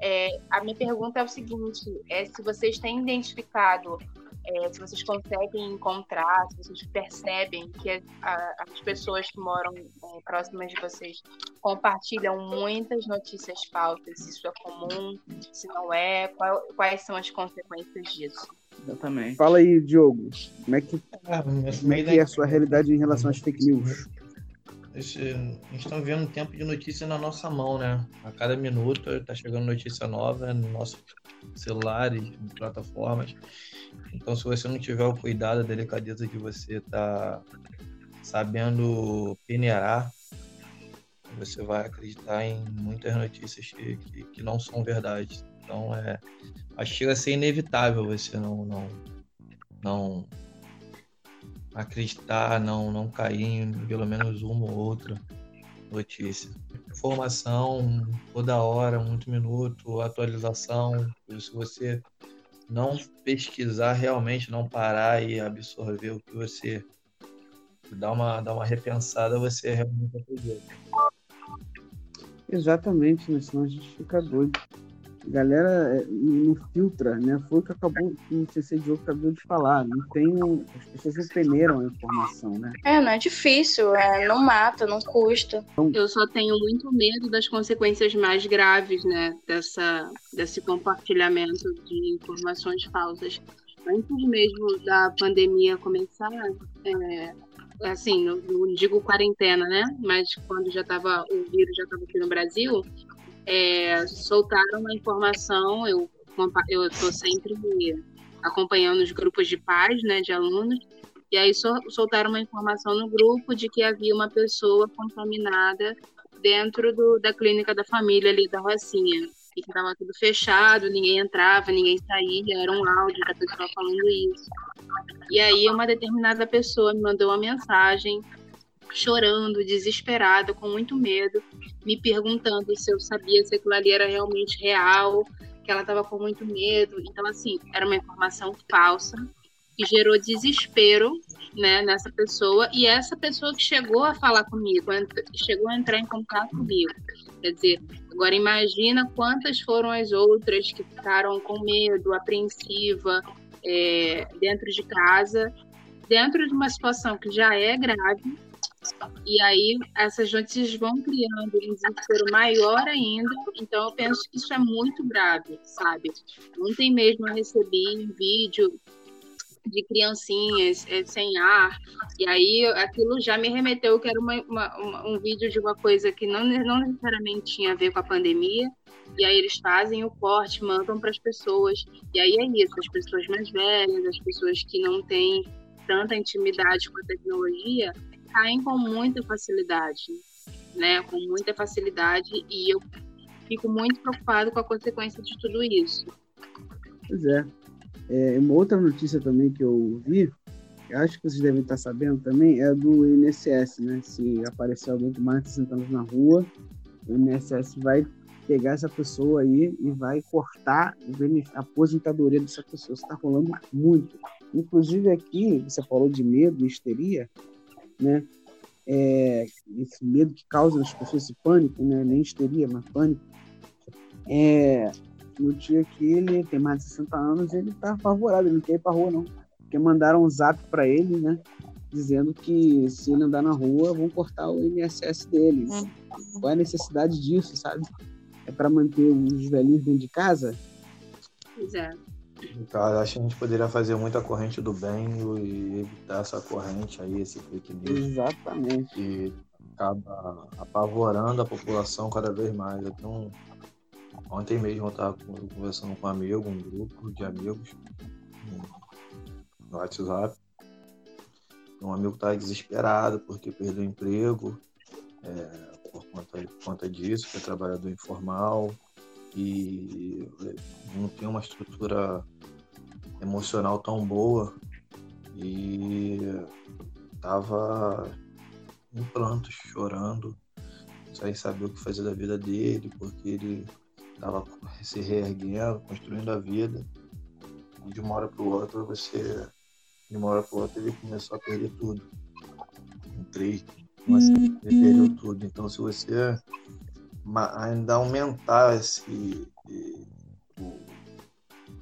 É, a minha pergunta é o seguinte: é se vocês têm identificado, é, se vocês conseguem encontrar, se vocês percebem que a, a, as pessoas que moram é, próximas de vocês compartilham muitas notícias falsas, se isso é comum, se não é, qual, quais são as consequências disso? Exatamente. Fala aí, Diogo, como é que, ah, como é, que é a sua realidade em relação às fake news? Esse, a gente está vivendo um tempo de notícia na nossa mão, né? A cada minuto está chegando notícia nova no nosso celular e plataformas. Então, se você não tiver o cuidado, a delicadeza de você estar tá sabendo peneirar, você vai acreditar em muitas notícias que, que, que, não são verdade. Então, é, acho que chega a ser inevitável você não, não, não acreditar, não, não cair em pelo menos uma ou outra notícia. Informação toda hora, muito minuto, atualização. Se você não pesquisar realmente, não parar e absorver o que você dá uma, dá uma repensada, você realmente acredita. Exatamente, né? senão a gente fica doido galera é, não filtra, né? Foi o que acabou, o CC Diogo acabou de falar. Não tem, as pessoas não peneiram a informação, né? É, não é difícil, é, não mata, não custa. Eu só tenho muito medo das consequências mais graves, né? Dessa, desse compartilhamento de informações falsas. Antes mesmo da pandemia começar, é, assim, não, não, digo quarentena, né? Mas quando já estava o vírus já estava aqui no Brasil, é, soltaram uma informação, eu eu estou sempre acompanhando os grupos de pais, né, de alunos, e aí soltaram uma informação no grupo de que havia uma pessoa contaminada dentro do, da clínica da família ali da Rocinha. E que estava tudo fechado, ninguém entrava, ninguém saía, era um áudio da pessoa falando isso. E aí uma determinada pessoa me mandou uma mensagem chorando, desesperada, com muito medo, me perguntando se eu sabia se aquilo ali era realmente real, que ela estava com muito medo. Então, assim, era uma informação falsa que gerou desespero né, nessa pessoa e essa pessoa que chegou a falar comigo, chegou a entrar em contato comigo. Quer dizer, agora imagina quantas foram as outras que ficaram com medo, apreensiva, é, dentro de casa, dentro de uma situação que já é grave, e aí essas notícias vão criando um desespero maior ainda. Então eu penso que isso é muito grave, sabe? Ontem mesmo eu recebi um vídeo de criancinhas é, sem ar, e aí aquilo já me remeteu que era uma, uma, uma, um vídeo de uma coisa que não, não necessariamente tinha a ver com a pandemia, e aí eles fazem o corte, mandam para as pessoas, e aí é isso, as pessoas mais velhas, as pessoas que não têm tanta intimidade com a tecnologia, caem com muita facilidade, né? Com muita facilidade e eu fico muito preocupado com a consequência de tudo isso. Pois é. é uma outra notícia também que eu vi, acho que vocês devem estar sabendo também, é do INSS, né? Se aparecer alguém com mais de 60 anos na rua, o INSS vai pegar essa pessoa aí e vai cortar a aposentadoria dessa pessoa. Isso está rolando muito. Inclusive aqui, você falou de medo histeria, né? É, esse medo que causa nas pessoas esse pânico, né? Nem histeria, mas pânico. É, no dia que ele tem mais de 60 anos, ele tá apavorado, ele não quer ir pra rua, não. Porque mandaram um zap para ele, né? Dizendo que se ele andar na rua, vão cortar o INSS dele. Hum. Qual é a necessidade disso, sabe? É para manter os velhinhos dentro de casa? Exato. Cara, acho que a gente poderia fazer muita corrente do bem e evitar essa corrente aí, esse fake news. Exatamente. Que acaba apavorando a população cada vez mais. Então, ontem mesmo eu estava conversando com um amigo, um grupo de amigos no WhatsApp. Um amigo estava desesperado porque perdeu o emprego é, por, conta, por conta disso, que é trabalhador informal e não tem uma estrutura emocional tão boa e tava em prantos, chorando, sem saber o que fazer da vida dele, porque ele estava se reerguendo, construindo a vida. E de uma hora para outra você. De uma hora para outra ele começou a perder tudo. Em três, uma ele perdeu tudo. Então se você ainda aumentar esse.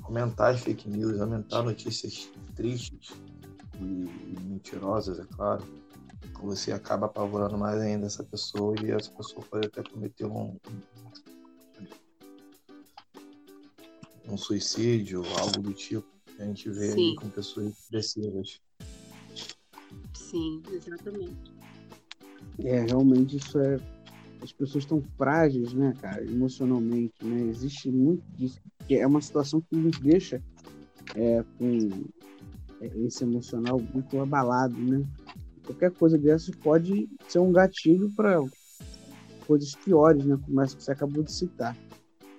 aumentar as fake news, aumentar notícias tristes e mentirosas, é claro, você acaba apavorando mais ainda essa pessoa e essa pessoa pode até cometer um, um suicídio, algo do tipo a gente vê aí com pessoas depressivas. Sim, exatamente. É, realmente isso é. As pessoas estão frágeis, né, cara, emocionalmente, né? Existe muito disso. É uma situação que nos deixa é, com é, esse emocional muito abalado, né? Qualquer coisa dessa pode ser um gatilho para coisas piores, né? Como essa que você acabou de citar.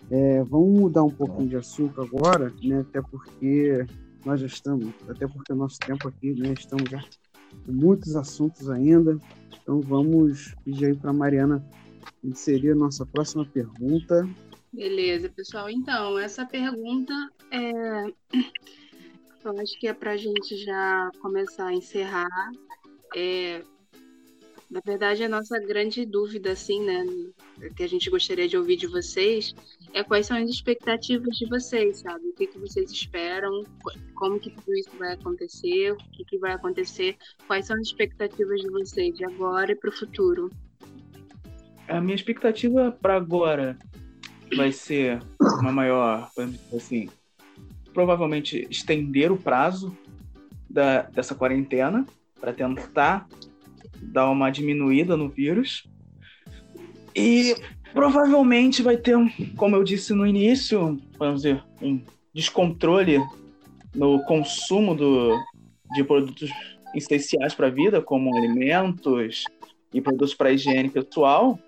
É, vamos mudar um pouquinho de assunto agora, né? Até porque nós já estamos, até porque o nosso tempo aqui, né? Estamos já com muitos assuntos ainda. Então vamos pedir aí para Mariana inserir a nossa próxima pergunta. Beleza, pessoal. Então, essa pergunta é. Eu acho que é para a gente já começar a encerrar. É, na verdade, a nossa grande dúvida, assim, né, que a gente gostaria de ouvir de vocês, é quais são as expectativas de vocês, sabe? O que, que vocês esperam, como que tudo isso vai acontecer, o que, que vai acontecer, quais são as expectativas de vocês de agora e para o futuro? A minha expectativa para agora vai ser uma maior, assim, provavelmente estender o prazo da, dessa quarentena para tentar dar uma diminuída no vírus. E provavelmente vai ter, como eu disse no início, vamos dizer, um descontrole no consumo do, de produtos essenciais para a vida, como alimentos e produtos para higiene pessoal,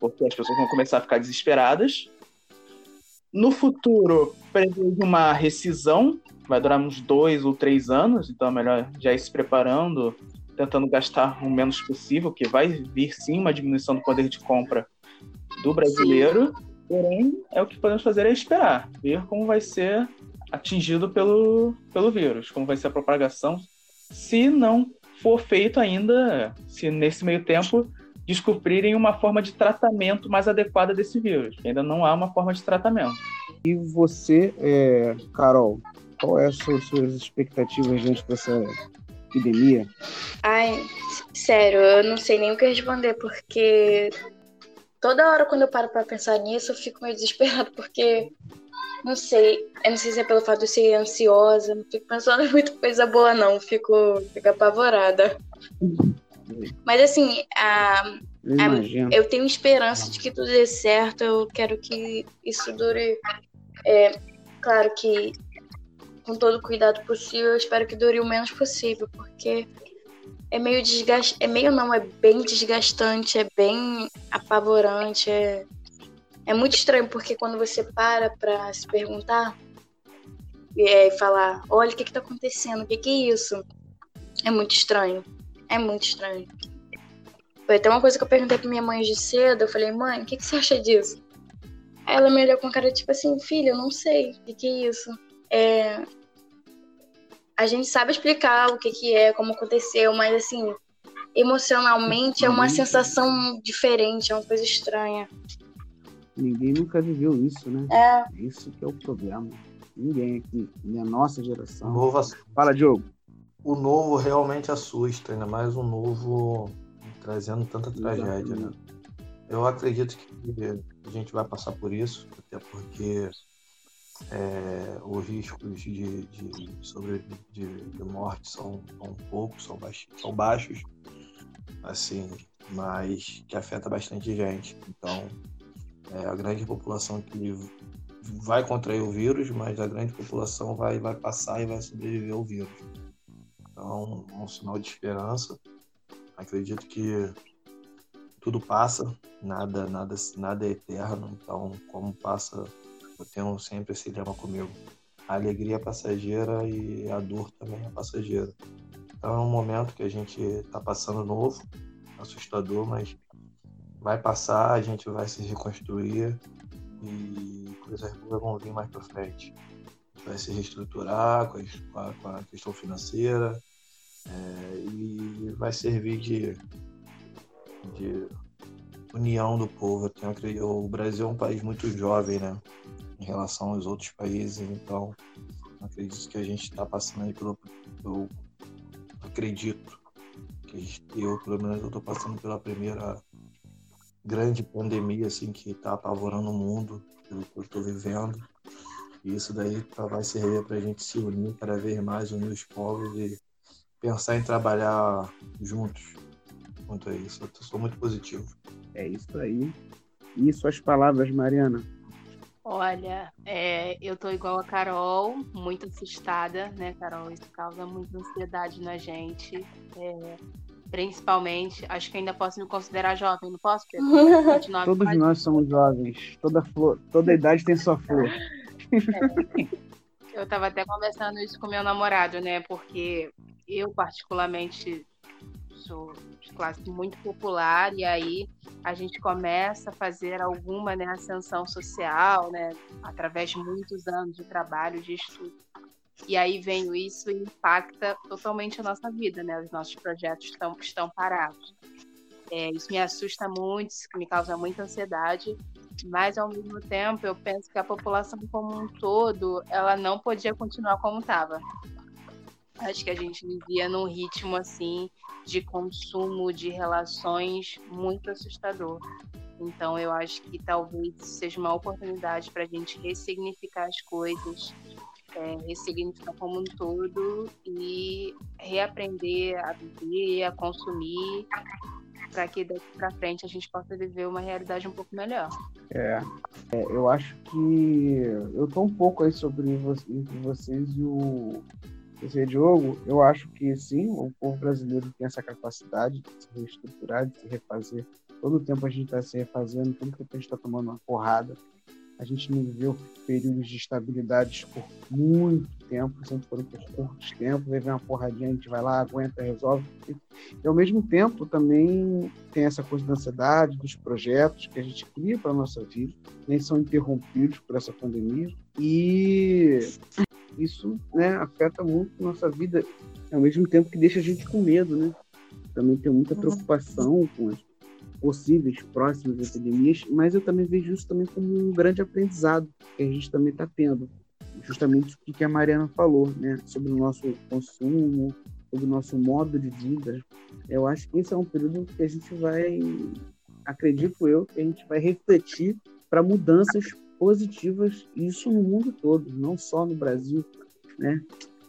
porque as pessoas vão começar a ficar desesperadas. No futuro, prevejo uma rescisão, vai durar uns dois ou três anos, então é melhor já ir se preparando tentando gastar o menos possível, que vai vir sim uma diminuição do poder de compra do brasileiro, porém é o que podemos fazer é esperar, ver como vai ser atingido pelo, pelo vírus, como vai ser a propagação, se não for feito ainda, se nesse meio tempo descobrirem uma forma de tratamento mais adequada desse vírus. Ainda não há uma forma de tratamento. E você, é, Carol, qual é as suas, expectativas diante dessa epidemia? Ai, sério, eu não sei nem o que responder, porque toda hora quando eu paro pra pensar nisso, eu fico meio desesperado, porque não sei, eu não sei se é pelo fato de eu ser ansiosa, não fico pensando em muita coisa boa, não, fico, fico apavorada. Mas assim, a, a, eu tenho esperança de que tudo dê certo, eu quero que isso dure. É, claro que com todo o cuidado possível. Eu espero que dure o menos possível, porque é meio desgastante. É meio não, é bem desgastante, é bem apavorante. É, é muito estranho, porque quando você para pra se perguntar e é, falar: olha, o que, que tá acontecendo? O que, que é isso? É muito estranho. É muito estranho. Foi até uma coisa que eu perguntei pra minha mãe de cedo. Eu falei: mãe, o que, que você acha disso? Aí ela me olhou com cara tipo assim: filha, eu não sei. O que, que é isso? É, a gente sabe explicar o que, que é, como aconteceu, mas assim, emocionalmente é uma sensação diferente, é uma coisa estranha. Ninguém nunca viveu isso, né? É. Isso que é o problema. Ninguém aqui, nem a nossa geração. Novo, Fala, Diogo. O novo realmente assusta, ainda mais um novo trazendo tanta tragédia, né? Eu acredito que a gente vai passar por isso, até porque é, os riscos de, de, sobre, de, de morte são, são poucos, são baixos, são baixos, assim, mas que afeta bastante gente. Então, é a grande população que vai contrair o vírus, mas a grande população vai, vai passar e vai sobreviver ao vírus. Então, é um sinal de esperança. Acredito que tudo passa, nada, nada, nada é eterno. Então, como passa, eu tenho sempre esse lema comigo. A alegria é passageira e a dor também é passageira. Então, é um momento que a gente está passando novo, assustador, mas vai passar, a gente vai se reconstruir e coisas boas vão vir mais para frente. Vai se reestruturar com a, com a questão financeira é, e vai servir de, de união do povo. Eu tenho, acredito, o Brasil é um país muito jovem, né? Em relação aos outros países, então acredito que a gente está passando aí pelo. Eu acredito que eu, pelo menos, estou passando pela primeira grande pandemia assim que está apavorando o mundo, pelo que eu estou vivendo. E isso daí vai servir para a gente se unir cada vez mais, unir os povos e pensar em trabalhar juntos quanto a isso. Eu sou muito positivo. É isso aí. E suas palavras, Mariana? Olha, é, eu tô igual a Carol, muito assustada, né, Carol? Isso causa muita ansiedade na gente. É, principalmente, acho que ainda posso me considerar jovem, não posso, Pedro? Todos nós somos jovens. Toda, flor, toda idade tem sua flor. É. Eu tava até conversando isso com meu namorado, né? Porque eu, particularmente, sou de classe muito popular, e aí a gente começa a fazer alguma né, ascensão social, né? Através de muitos anos de trabalho, de estudo. E aí vem isso e impacta totalmente a nossa vida, né? Os nossos projetos estão, estão parados. É, isso me assusta muito, isso me causa muita ansiedade, mas ao mesmo tempo eu penso que a população como um todo, ela não podia continuar como estava. Acho que a gente vivia num ritmo assim de consumo de relações muito assustador. Então eu acho que talvez seja uma oportunidade para a gente ressignificar as coisas, é, ressignificar como um todo e reaprender a viver, a consumir, para que daqui para frente a gente possa viver uma realidade um pouco melhor. É, é eu acho que eu tô um pouco aí sobre você, entre vocês e o você, Diogo. Eu acho que sim, o povo brasileiro tem essa capacidade de se reestruturar, de se refazer. Todo tempo a gente está se refazendo, todo tempo a gente está tomando uma porrada a gente não viveu períodos de estabilidade por muito tempo, sempre foram por curtos tempos, aí vem uma porradinha, a gente vai lá, aguenta, resolve. E ao mesmo tempo também tem essa coisa da ansiedade, dos projetos que a gente cria para a nossa vida, nem são interrompidos por essa pandemia. E isso né, afeta muito nossa vida, ao mesmo tempo que deixa a gente com medo, né? Também tem muita uhum. preocupação com as possíveis próximas epidemias, mas eu também vejo isso também como um grande aprendizado que a gente também está tendo. Justamente o que a Mariana falou, né? Sobre o nosso consumo, sobre o nosso modo de vida. Eu acho que esse é um período que a gente vai, acredito eu, que a gente vai refletir para mudanças positivas, isso no mundo todo, não só no Brasil, né?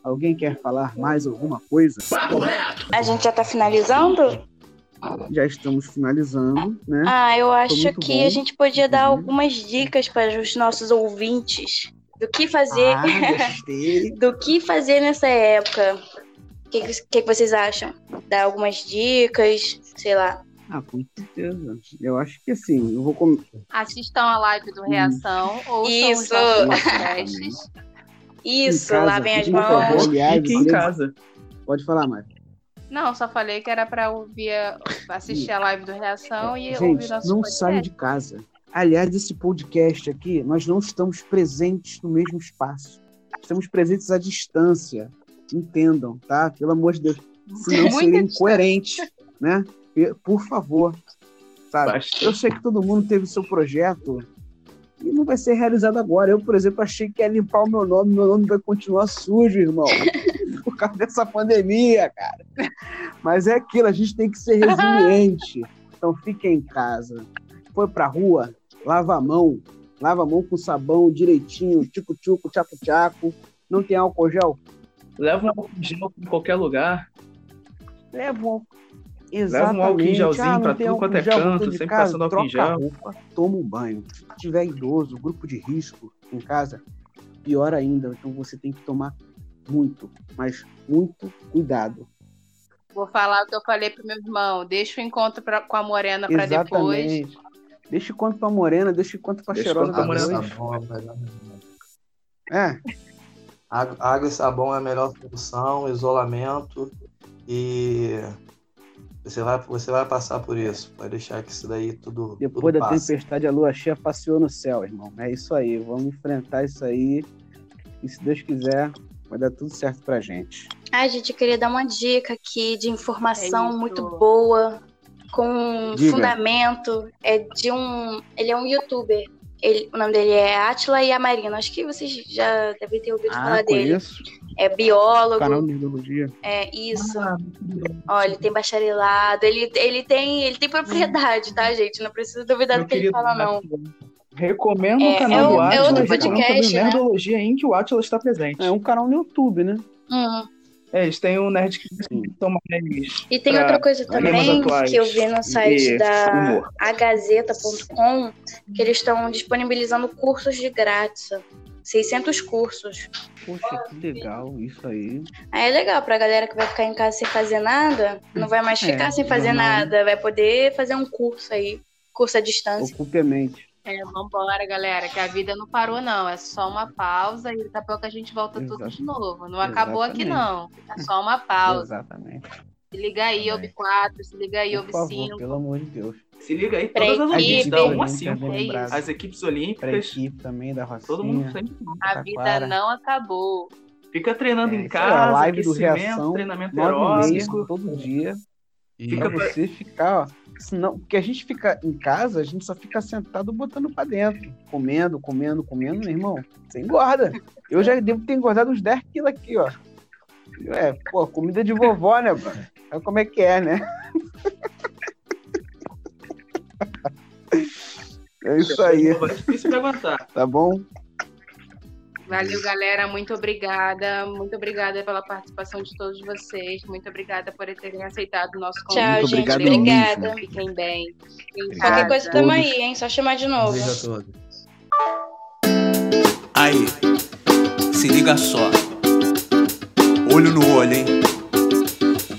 Alguém quer falar mais alguma coisa? A gente já está finalizando? já estamos finalizando, né? Ah, eu acho que bom. a gente podia dar uhum. algumas dicas para os nossos ouvintes do que fazer, ah, do que fazer nessa época. O que, que, que vocês acham? Dar algumas dicas, sei lá. Ah, com certeza. Eu acho que assim, eu vou com... Assistam a live do Reação ou Isso. Isso, lavem as mãos. Fiquem em casa. Pode falar, Mário. Não, só falei que era para ouvir, assistir a live do Reação e Gente, ouvir nosso não podcast. saio de casa. Aliás, esse podcast aqui, nós não estamos presentes no mesmo espaço. Estamos presentes à distância. Entendam, tá? Pelo amor de Deus. Senão seria incoerente, né? Por favor. Sabe? Eu sei que todo mundo teve seu projeto e não vai ser realizado agora. Eu, por exemplo, achei que ia limpar o meu nome, meu nome vai continuar sujo, irmão por causa dessa pandemia, cara. Mas é aquilo, a gente tem que ser resiliente. Então fique em casa. Foi pra rua, lava a mão, lava a mão com sabão direitinho, tico-tico, tchaco-tchaco. Não tem álcool gel? Leva um álcool gel em qualquer lugar. Leva um Exatamente. Leva um álcool gelzinho ah, pra tudo quanto é canto, sempre casa, passando álcool gel. Roupa, toma um banho. Se tiver idoso, grupo de risco em casa, pior ainda. Então você tem que tomar muito, mas muito cuidado. Vou falar o que eu falei pro meu irmão. Deixa o encontro pra, com a morena pra depois. Deixa o conto pra morena, deixa o conto pra Deixa cheirosa pra sabão é água e sabão é a melhor solução, isolamento e você vai, você vai passar por isso. Vai deixar que isso daí tudo, depois tudo da passa. tempestade, a lua cheia passeou no céu, irmão. É isso aí, vamos enfrentar isso aí. E se Deus quiser, vai dar tudo certo pra gente. Ai, gente, eu queria dar uma dica aqui de É informação isso. muito boa, com Diga. fundamento. É de um. Ele é um youtuber. Ele, o nome dele é Atila e a Marina. Acho que vocês já devem ter ouvido Ah, falar dele. conheço. É biólogo. Canal de Nerdologia. É isso. Ó, ele tem bacharelado, ele, ele tem ele tem propriedade, tá, gente? Não precisa duvidar Meu do que ele fala, não. Recomendo É, o canal é do é Atlas. outro recomendo podcast, né? Nerdologia em que o Atlas está presente. É um canal no YouTube, né? Hum. É, eles têm o Nerd que são mais. E tem outra coisa também que eu vi no site e da agazeta.com que eles estão disponibilizando cursos de grátis. 600 cursos. Poxa, que legal isso aí. Aí é legal pra galera que vai ficar em casa sem fazer nada, não vai mais É, ficar sem fazer nada, vai poder fazer um curso aí, curso à distância. Ocupe a mente. É, vambora, galera, que a vida não parou, não. É só uma pausa e daqui a pouco a gente volta tudo de novo. Não acabou aqui, não. É só uma pausa. Exatamente. Se liga aí, Também. OB 4, se liga aí, OB favor, 5. pelo amor de Deus. Se liga aí, Pra todas as equipe, equipes da 1 a 5. também é lembrado. As equipes Pra olímpicas, equipe também da Rocinha. todo mundo sempre A Taquara. vida não acabou. fica treinando É, em casa, live do Reação, treinamento aeróbico. todo dia. E Pra Fica você ficar, ó. Senão, porque a gente fica em casa, a gente só fica sentado botando pra dentro. Comendo, comendo, comendo, meu irmão. Você engorda. Eu já devo ter engordado uns 10 quilos aqui, ó. É, pô, comida de vovó, né, mano? Sabe como é que é, né? É isso aí, É difícil de aguentar. tá bom? Valeu, galera. Muito obrigada. Muito obrigada pela participação de todos vocês. Muito obrigada por terem aceitado o nosso convite. Tchau, Muito gente. obrigado Obrigada. Fiquem bem. Fiquem Qualquer coisa tamo aí, hein? Só chamar de novo. beijo a todos. Aí, se liga só. Olho no olho, hein?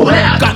Wow.